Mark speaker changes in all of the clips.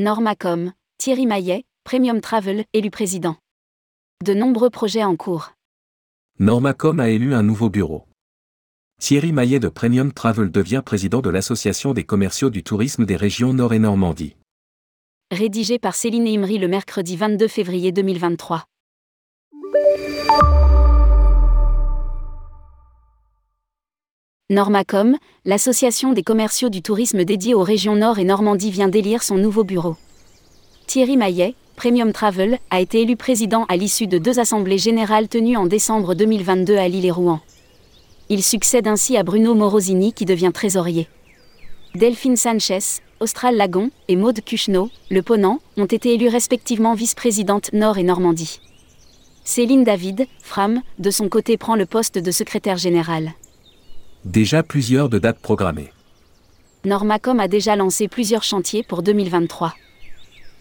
Speaker 1: Normacom, Thierry Maillet, Premium Travel, élu président. De nombreux projets en cours.
Speaker 2: Normacom a élu un nouveau bureau. Thierry Maillet de Premium Travel devient président de l'Association des commerciaux du tourisme des régions Nord et Normandie.
Speaker 1: Rédigé par Céline Imri le mercredi 22 février 2023. Normacom, l'association des commerciaux du tourisme dédiée aux régions Nord et Normandie vient d'élire son nouveau bureau. Thierry Maillet, Premium Travel, a été élu président à l'issue de deux assemblées générales tenues en décembre 2022 à Lille et Rouen. Il succède ainsi à Bruno Morosini qui devient trésorier. Delphine Sanchez, Austral Lagon et Maude Cuchenot, le Ponant, ont été élus respectivement vice-présidente Nord et Normandie. Céline David, Fram, de son côté prend le poste de secrétaire général.
Speaker 2: Déjà plusieurs de dates programmées.
Speaker 1: Normacom a déjà lancé plusieurs chantiers pour 2023.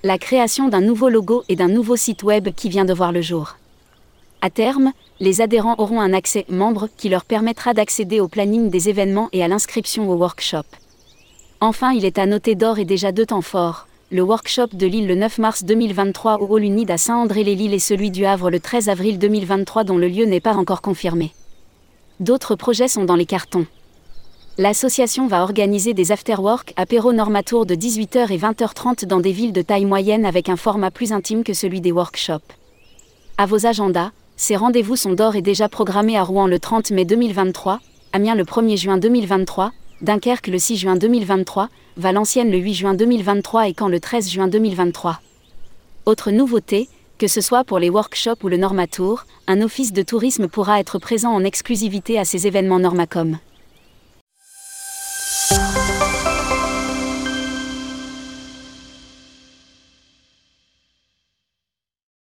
Speaker 1: La création d'un nouveau logo et d'un nouveau site web qui vient de voir le jour. À terme, les adhérents auront un accès membre qui leur permettra d'accéder au planning des événements et à l'inscription au workshop. Enfin, il est à noter d'or et déjà deux temps forts. Le workshop de Lille le 9 mars 2023 au Hall Unide à Saint-André-les-Lilles et celui du Havre le 13 avril 2023 dont le lieu n'est pas encore confirmé. D'autres projets sont dans les cartons. L'association va organiser des afterwork apéro normatour de 18h et 20h30 dans des villes de taille moyenne avec un format plus intime que celui des workshops. À vos agendas, ces rendez-vous sont d'or et déjà programmés à Rouen le 30 mai 2023, Amiens le 1er juin 2023, Dunkerque le 6 juin 2023, Valenciennes le 8 juin 2023 et Caen le 13 juin 2023. Autre nouveauté, que ce soit pour les workshops ou le Normatour, un office de tourisme pourra être présent en exclusivité à ces événements Normacom.